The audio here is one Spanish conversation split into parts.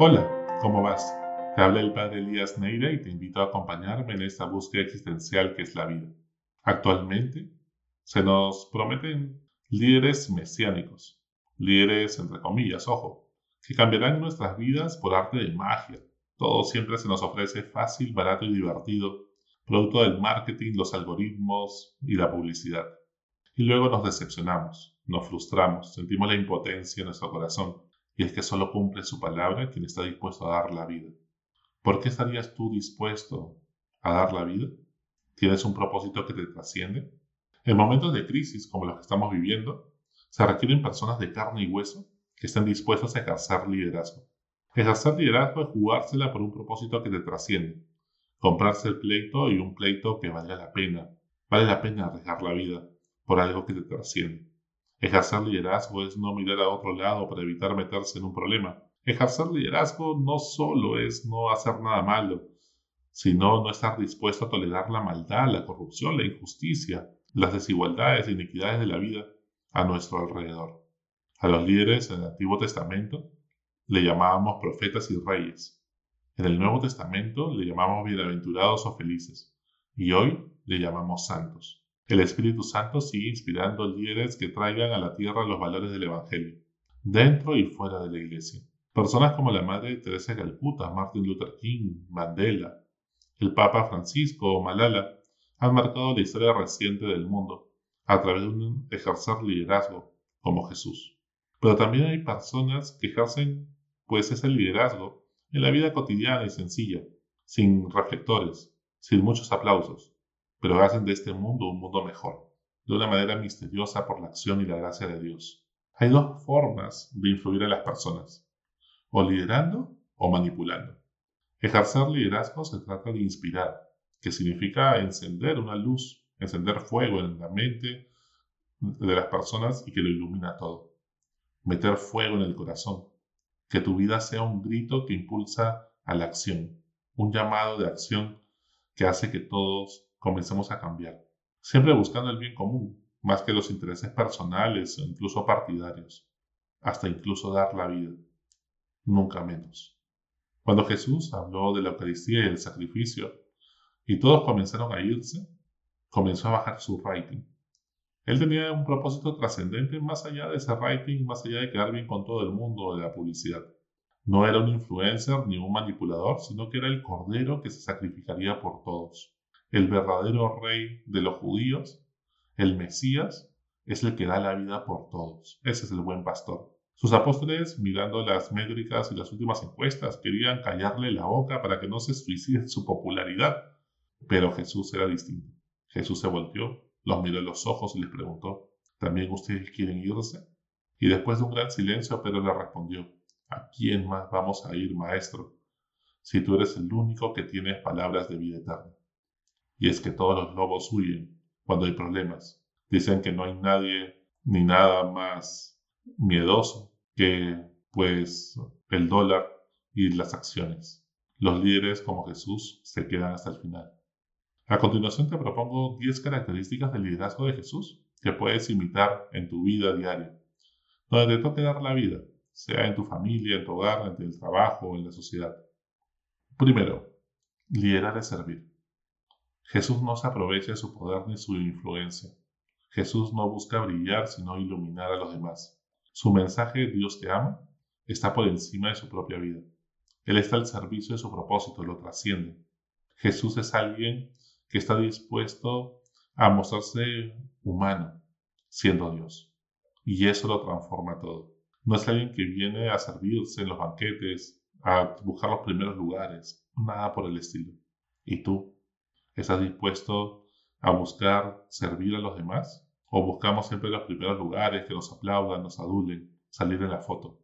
Hola, ¿cómo vas? Te habla el padre Elías Neira y te invito a acompañarme en esta búsqueda existencial que es la vida. Actualmente se nos prometen líderes mesiánicos, líderes entre comillas, ojo, que cambiarán nuestras vidas por arte de magia. Todo siempre se nos ofrece fácil, barato y divertido, producto del marketing, los algoritmos y la publicidad. Y luego nos decepcionamos, nos frustramos, sentimos la impotencia en nuestro corazón y es que solo cumple su palabra quien está dispuesto a dar la vida. ¿Por qué estarías tú dispuesto a dar la vida? ¿Tienes un propósito que te trasciende? En momentos de crisis como los que estamos viviendo, se requieren personas de carne y hueso que estén dispuestas a ejercer liderazgo. Ejercer liderazgo es jugársela por un propósito que te trasciende. Comprarse el pleito y un pleito que valga la pena. Vale la pena arriesgar la vida por algo que te trasciende. Ejercer liderazgo es no mirar a otro lado para evitar meterse en un problema. Ejercer liderazgo no solo es no hacer nada malo, sino no estar dispuesto a tolerar la maldad, la corrupción, la injusticia, las desigualdades e iniquidades de la vida a nuestro alrededor. A los líderes en el Antiguo Testamento le llamábamos profetas y reyes. En el Nuevo Testamento le llamamos bienaventurados o felices. Y hoy le llamamos santos. El Espíritu Santo sigue inspirando líderes que traigan a la tierra los valores del Evangelio, dentro y fuera de la iglesia. Personas como la Madre Teresa de Calcuta, Martin Luther King, Mandela, el Papa Francisco o Malala han marcado la historia reciente del mundo a través de un ejercer liderazgo como Jesús. Pero también hay personas que ejercen pues ese liderazgo en la vida cotidiana y sencilla, sin reflectores, sin muchos aplausos, pero hacen de este mundo un mundo mejor, de una manera misteriosa por la acción y la gracia de Dios. Hay dos formas de influir en las personas, o liderando o manipulando. Ejercer liderazgo se trata de inspirar, que significa encender una luz, encender fuego en la mente de las personas y que lo ilumina todo. Meter fuego en el corazón, que tu vida sea un grito que impulsa a la acción, un llamado de acción que hace que todos comencemos a cambiar, siempre buscando el bien común, más que los intereses personales o incluso partidarios, hasta incluso dar la vida, nunca menos. Cuando Jesús habló de la Eucaristía y el sacrificio, y todos comenzaron a irse, comenzó a bajar su rating. Él tenía un propósito trascendente más allá de ese rating, más allá de quedar bien con todo el mundo de la publicidad. No era un influencer ni un manipulador, sino que era el cordero que se sacrificaría por todos el verdadero rey de los judíos, el Mesías, es el que da la vida por todos. Ese es el buen pastor. Sus apóstoles, mirando las métricas y las últimas encuestas, querían callarle la boca para que no se suicide su popularidad. Pero Jesús era distinto. Jesús se volteó, los miró en los ojos y les preguntó, ¿también ustedes quieren irse? Y después de un gran silencio, Pedro le respondió, ¿a quién más vamos a ir, maestro? Si tú eres el único que tiene palabras de vida eterna. Y es que todos los lobos huyen cuando hay problemas. Dicen que no hay nadie ni nada más miedoso que pues el dólar y las acciones. Los líderes como Jesús se quedan hasta el final. A continuación te propongo 10 características del liderazgo de Jesús que puedes imitar en tu vida diaria, donde te toque dar la vida, sea en tu familia, en tu hogar, en el trabajo en la sociedad. Primero, liderar es servir. Jesús no se aprovecha de su poder ni su influencia. Jesús no busca brillar, sino iluminar a los demás. Su mensaje, Dios te ama, está por encima de su propia vida. Él está al servicio de su propósito, lo trasciende. Jesús es alguien que está dispuesto a mostrarse humano, siendo Dios. Y eso lo transforma todo. No es alguien que viene a servirse en los banquetes, a buscar los primeros lugares, nada por el estilo. ¿Y tú? ¿Estás dispuesto a buscar servir a los demás? ¿O buscamos siempre los primeros lugares que nos aplaudan, nos adulen, salir en la foto?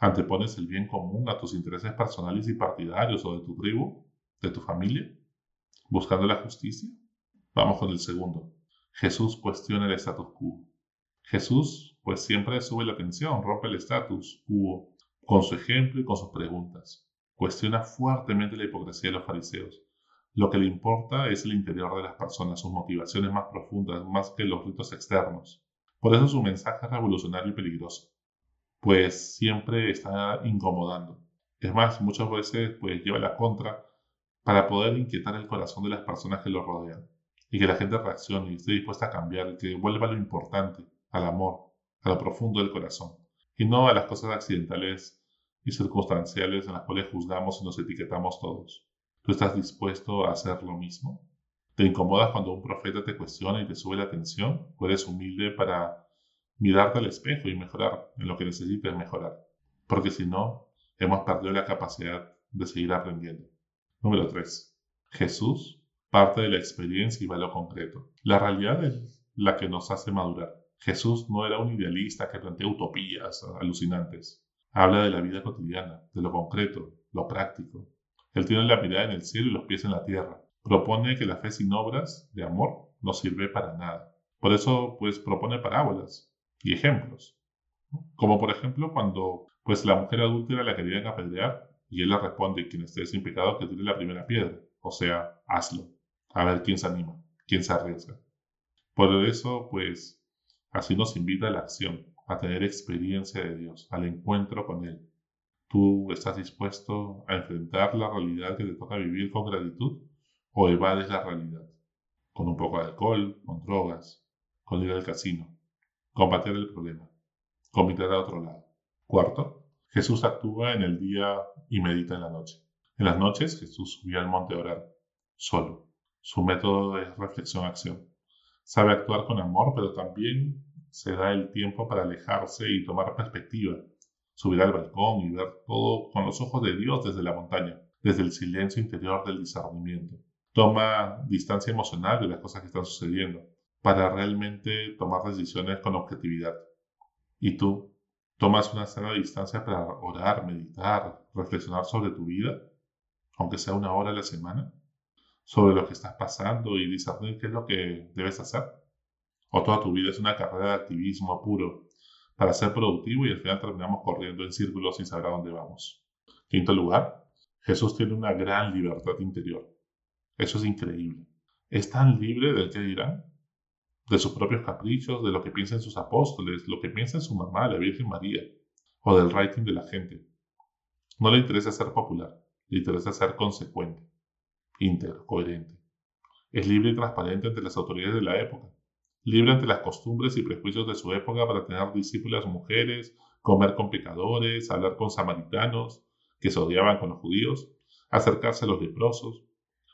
¿Antepones el bien común a tus intereses personales y partidarios o de tu tribu, de tu familia? ¿Buscando la justicia? Vamos con el segundo. Jesús cuestiona el status quo. Jesús, pues siempre sube la atención, rompe el status quo con su ejemplo y con sus preguntas. Cuestiona fuertemente la hipocresía de los fariseos lo que le importa es el interior de las personas, sus motivaciones más profundas, más que los ritos externos. Por eso su mensaje es revolucionario y peligroso, pues siempre está incomodando. Es más, muchas veces pues lleva la contra para poder inquietar el corazón de las personas que lo rodean y que la gente reaccione y esté dispuesta a cambiar que vuelva lo importante, al amor, a lo profundo del corazón, y no a las cosas accidentales y circunstanciales en las cuales juzgamos y nos etiquetamos todos. ¿Tú estás dispuesto a hacer lo mismo? ¿Te incomodas cuando un profeta te cuestiona y te sube la atención? ¿O eres humilde para mirarte al espejo y mejorar en lo que necesites mejorar? Porque si no, hemos perdido la capacidad de seguir aprendiendo. Número 3. Jesús parte de la experiencia y va a lo concreto. La realidad es la que nos hace madurar. Jesús no era un idealista que plantea utopías alucinantes. Habla de la vida cotidiana, de lo concreto, lo práctico. Él tiene la mirada en el cielo y los pies en la tierra. Propone que la fe sin obras de amor no sirve para nada. Por eso, pues, propone parábolas y ejemplos. Como por ejemplo cuando pues la mujer adúltera la querían apedrear y él le responde, quien esté sin pecado, que tire la primera piedra. O sea, hazlo. A ver quién se anima, quién se arriesga. Por eso, pues, así nos invita a la acción, a tener experiencia de Dios, al encuentro con Él. ¿Tú estás dispuesto a enfrentar la realidad que te toca vivir con gratitud o evades la realidad? Con un poco de alcohol, con drogas, con ir al casino. Combatir el problema. Con a otro lado. Cuarto, Jesús actúa en el día y medita en la noche. En las noches Jesús subía al monte a orar, solo. Su método es reflexión-acción. Sabe actuar con amor, pero también se da el tiempo para alejarse y tomar perspectiva. Subir al balcón y ver todo con los ojos de Dios desde la montaña, desde el silencio interior del discernimiento. Toma distancia emocional de las cosas que están sucediendo para realmente tomar decisiones con objetividad. ¿Y tú? tomas una sana distancia para orar, meditar, reflexionar sobre tu vida, aunque sea una hora a la semana, sobre lo que estás pasando y discernir qué es lo que debes hacer. O toda tu vida es una carrera de activismo puro para ser productivo y al final terminamos corriendo en círculos sin saber a dónde vamos. Quinto lugar, Jesús tiene una gran libertad interior. Eso es increíble. Es tan libre del que dirán de sus propios caprichos, de lo que piensan sus apóstoles, lo que piensa su mamá, la Virgen María, o del rating de la gente. No le interesa ser popular, le interesa ser consecuente, íntegro, coherente. Es libre y transparente ante las autoridades de la época, libre ante las costumbres y prejuicios de su época para tener discípulas mujeres, comer con pecadores, hablar con samaritanos, que se odiaban con los judíos, acercarse a los leprosos.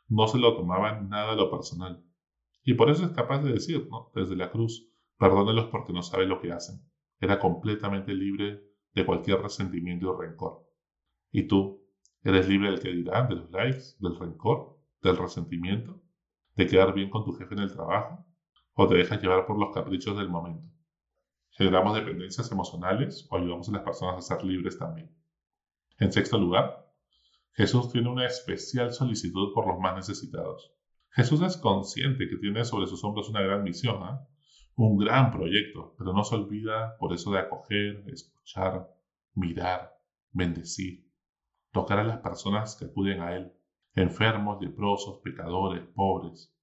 No se lo tomaban nada a lo personal y por eso es capaz de decir, ¿no? Desde la cruz, perdónelos porque no saben lo que hacen. Era completamente libre de cualquier resentimiento y rencor. ¿Y tú? ¿Eres libre del que dirán, de los likes, del rencor, del resentimiento, de quedar bien con tu jefe en el trabajo? ¿O te dejas llevar por los caprichos del momento? ¿Generamos dependencias emocionales o ayudamos a las personas a ser libres también? En sexto lugar, Jesús tiene una especial solicitud por los más necesitados. Jesús es consciente que tiene sobre sus hombros una gran misión, ¿ah? un gran proyecto, pero no se olvida por eso de acoger, escuchar, mirar, bendecir, tocar a las personas que acuden a Él, enfermos, leprosos, pecadores, pobres,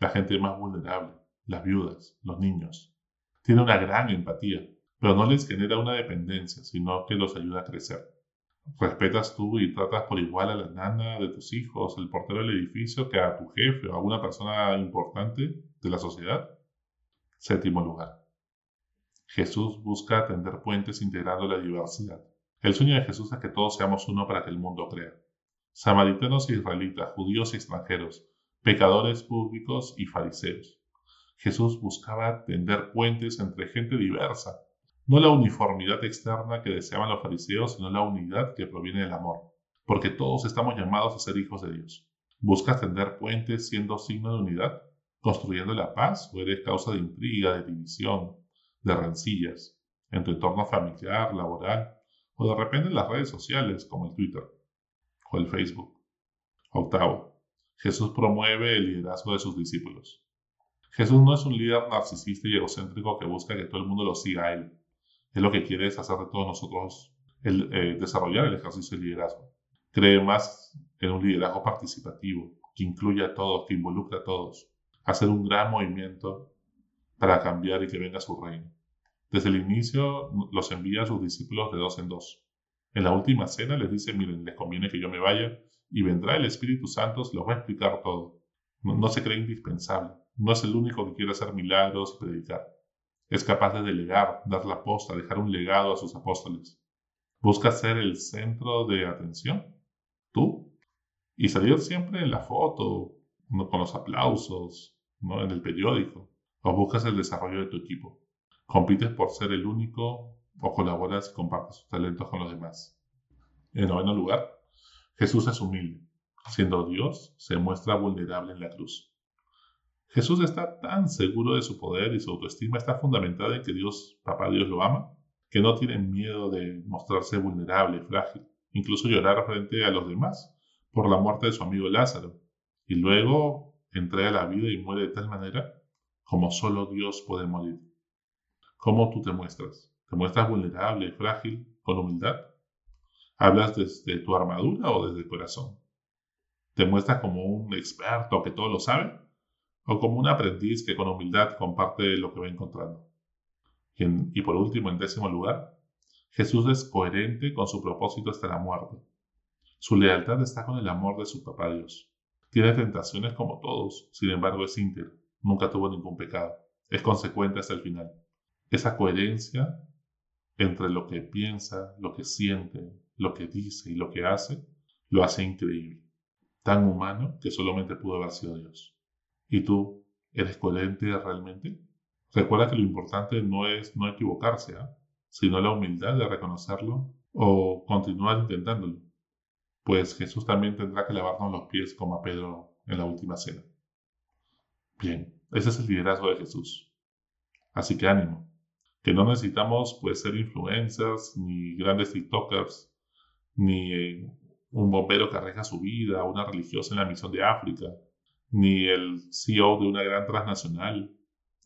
la gente más vulnerable, las viudas, los niños. Tiene una gran empatía, pero no les genera una dependencia, sino que los ayuda a crecer respetas tú y tratas por igual a la nana de tus hijos, el portero del edificio, que a tu jefe o a alguna persona importante de la sociedad? Séptimo lugar. Jesús busca atender puentes integrando la diversidad. El sueño de Jesús es que todos seamos uno para que el mundo crea. Samaritanos e israelitas, judíos y extranjeros, pecadores públicos y fariseos. Jesús buscaba tender puentes entre gente diversa, no la uniformidad externa que deseaban los fariseos, sino la unidad que proviene del amor, porque todos estamos llamados a ser hijos de Dios. ¿Buscas tender puentes siendo signo de unidad, construyendo la paz, o eres causa de intriga, de división, de rencillas, en tu entorno familiar, laboral, o de repente en las redes sociales como el Twitter o el Facebook? Octavo, Jesús promueve el liderazgo de sus discípulos. Jesús no es un líder narcisista y egocéntrico que busca que todo el mundo lo siga a él es lo que quiere es hacer de todos nosotros el, eh, desarrollar el ejercicio de liderazgo. Cree más en un liderazgo participativo, que incluya a todos, que involucre a todos. Hacer un gran movimiento para cambiar y que venga su reino. Desde el inicio los envía a sus discípulos de dos en dos. En la última cena les dice, miren, les conviene que yo me vaya y vendrá el Espíritu Santo, los va a explicar todo. No, se cree indispensable. No es el único que quiere hacer milagros y predicar. Es capaz de delegar, dar la posta, dejar un legado a sus apóstoles. Busca ser el centro de atención. Tú. Y salir siempre en la foto, con los aplausos, ¿no? en el periódico. O buscas el desarrollo de tu equipo. Compites por ser el único o colaboras y compartes tus talentos con los demás. En noveno lugar, Jesús es humilde. Siendo Dios, se muestra vulnerable en la cruz. Jesús está tan seguro de su poder y su autoestima está fundamentada en que Dios, Papá Dios, lo ama, que no tiene miedo de mostrarse vulnerable, frágil, incluso llorar frente a los demás por la muerte de su amigo Lázaro, y luego entrega la vida y muere de tal manera como solo Dios puede morir. ¿Cómo tú te muestras? ¿Te muestras vulnerable, frágil, con humildad? ¿Hablas desde tu armadura o desde el corazón? ¿Te muestras como un experto que todo lo sabe? ¿O como un aprendiz que con humildad comparte lo que va encontrando? Y, por último, en décimo lugar, Jesús es coherente con su propósito hasta la muerte. Su lealtad está con el amor de su papá Dios. Tiene tentaciones como todos, sin embargo es íntegro, nunca tuvo ningún pecado, es consecuente hasta el final. Esa coherencia entre lo que piensa, lo que siente, lo que dice y lo que hace, lo hace increíble. Tan humano que solamente pudo haber sido Dios. ¿Y tú eres coherente realmente? Recuerda que lo importante no es no equivocarse, ¿ah? sino la humildad de reconocerlo o continuar intentándolo. Pues Jesús también tendrá que lavarnos los pies como a Pedro en la última cena. Bien, ese es el liderazgo de Jesús. Así que ánimo, que no necesitamos pues ser influencers, ni grandes TikTokers, ni un bombero que arriesga su vida, una religiosa en la misión de África, ni el CEO de una gran transnacional,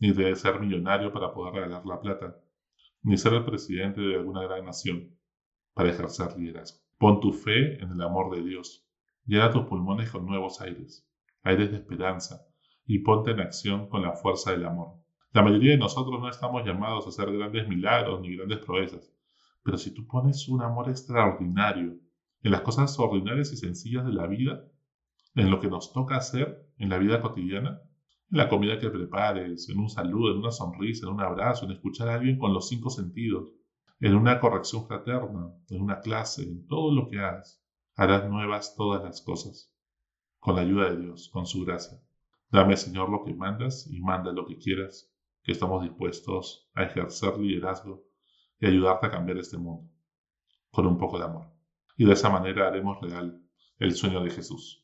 ni de ser millonario para poder regalar la plata, ni ser el presidente de alguna gran nación para ejercer liderazgo. Pon tu fe en el amor de Dios, llena tus pulmones con nuevos aires, aires de esperanza, y ponte en acción con la fuerza del amor. La mayoría de nosotros no estamos llamados a hacer grandes milagros ni grandes proezas, pero si tú pones un amor extraordinario en las cosas ordinarias y sencillas de la vida, en lo que nos toca hacer en la vida cotidiana, en la comida que prepares, en un saludo, en una sonrisa, en un abrazo, en escuchar a alguien con los cinco sentidos, en una corrección fraterna, en una clase, en todo lo que hagas, harás nuevas todas las cosas, con la ayuda de Dios, con su gracia. Dame, Señor, lo que mandas y manda lo que quieras que estamos dispuestos a ejercer liderazgo y ayudarte a cambiar este mundo, con un poco de amor. Y de esa manera haremos real el sueño de Jesús.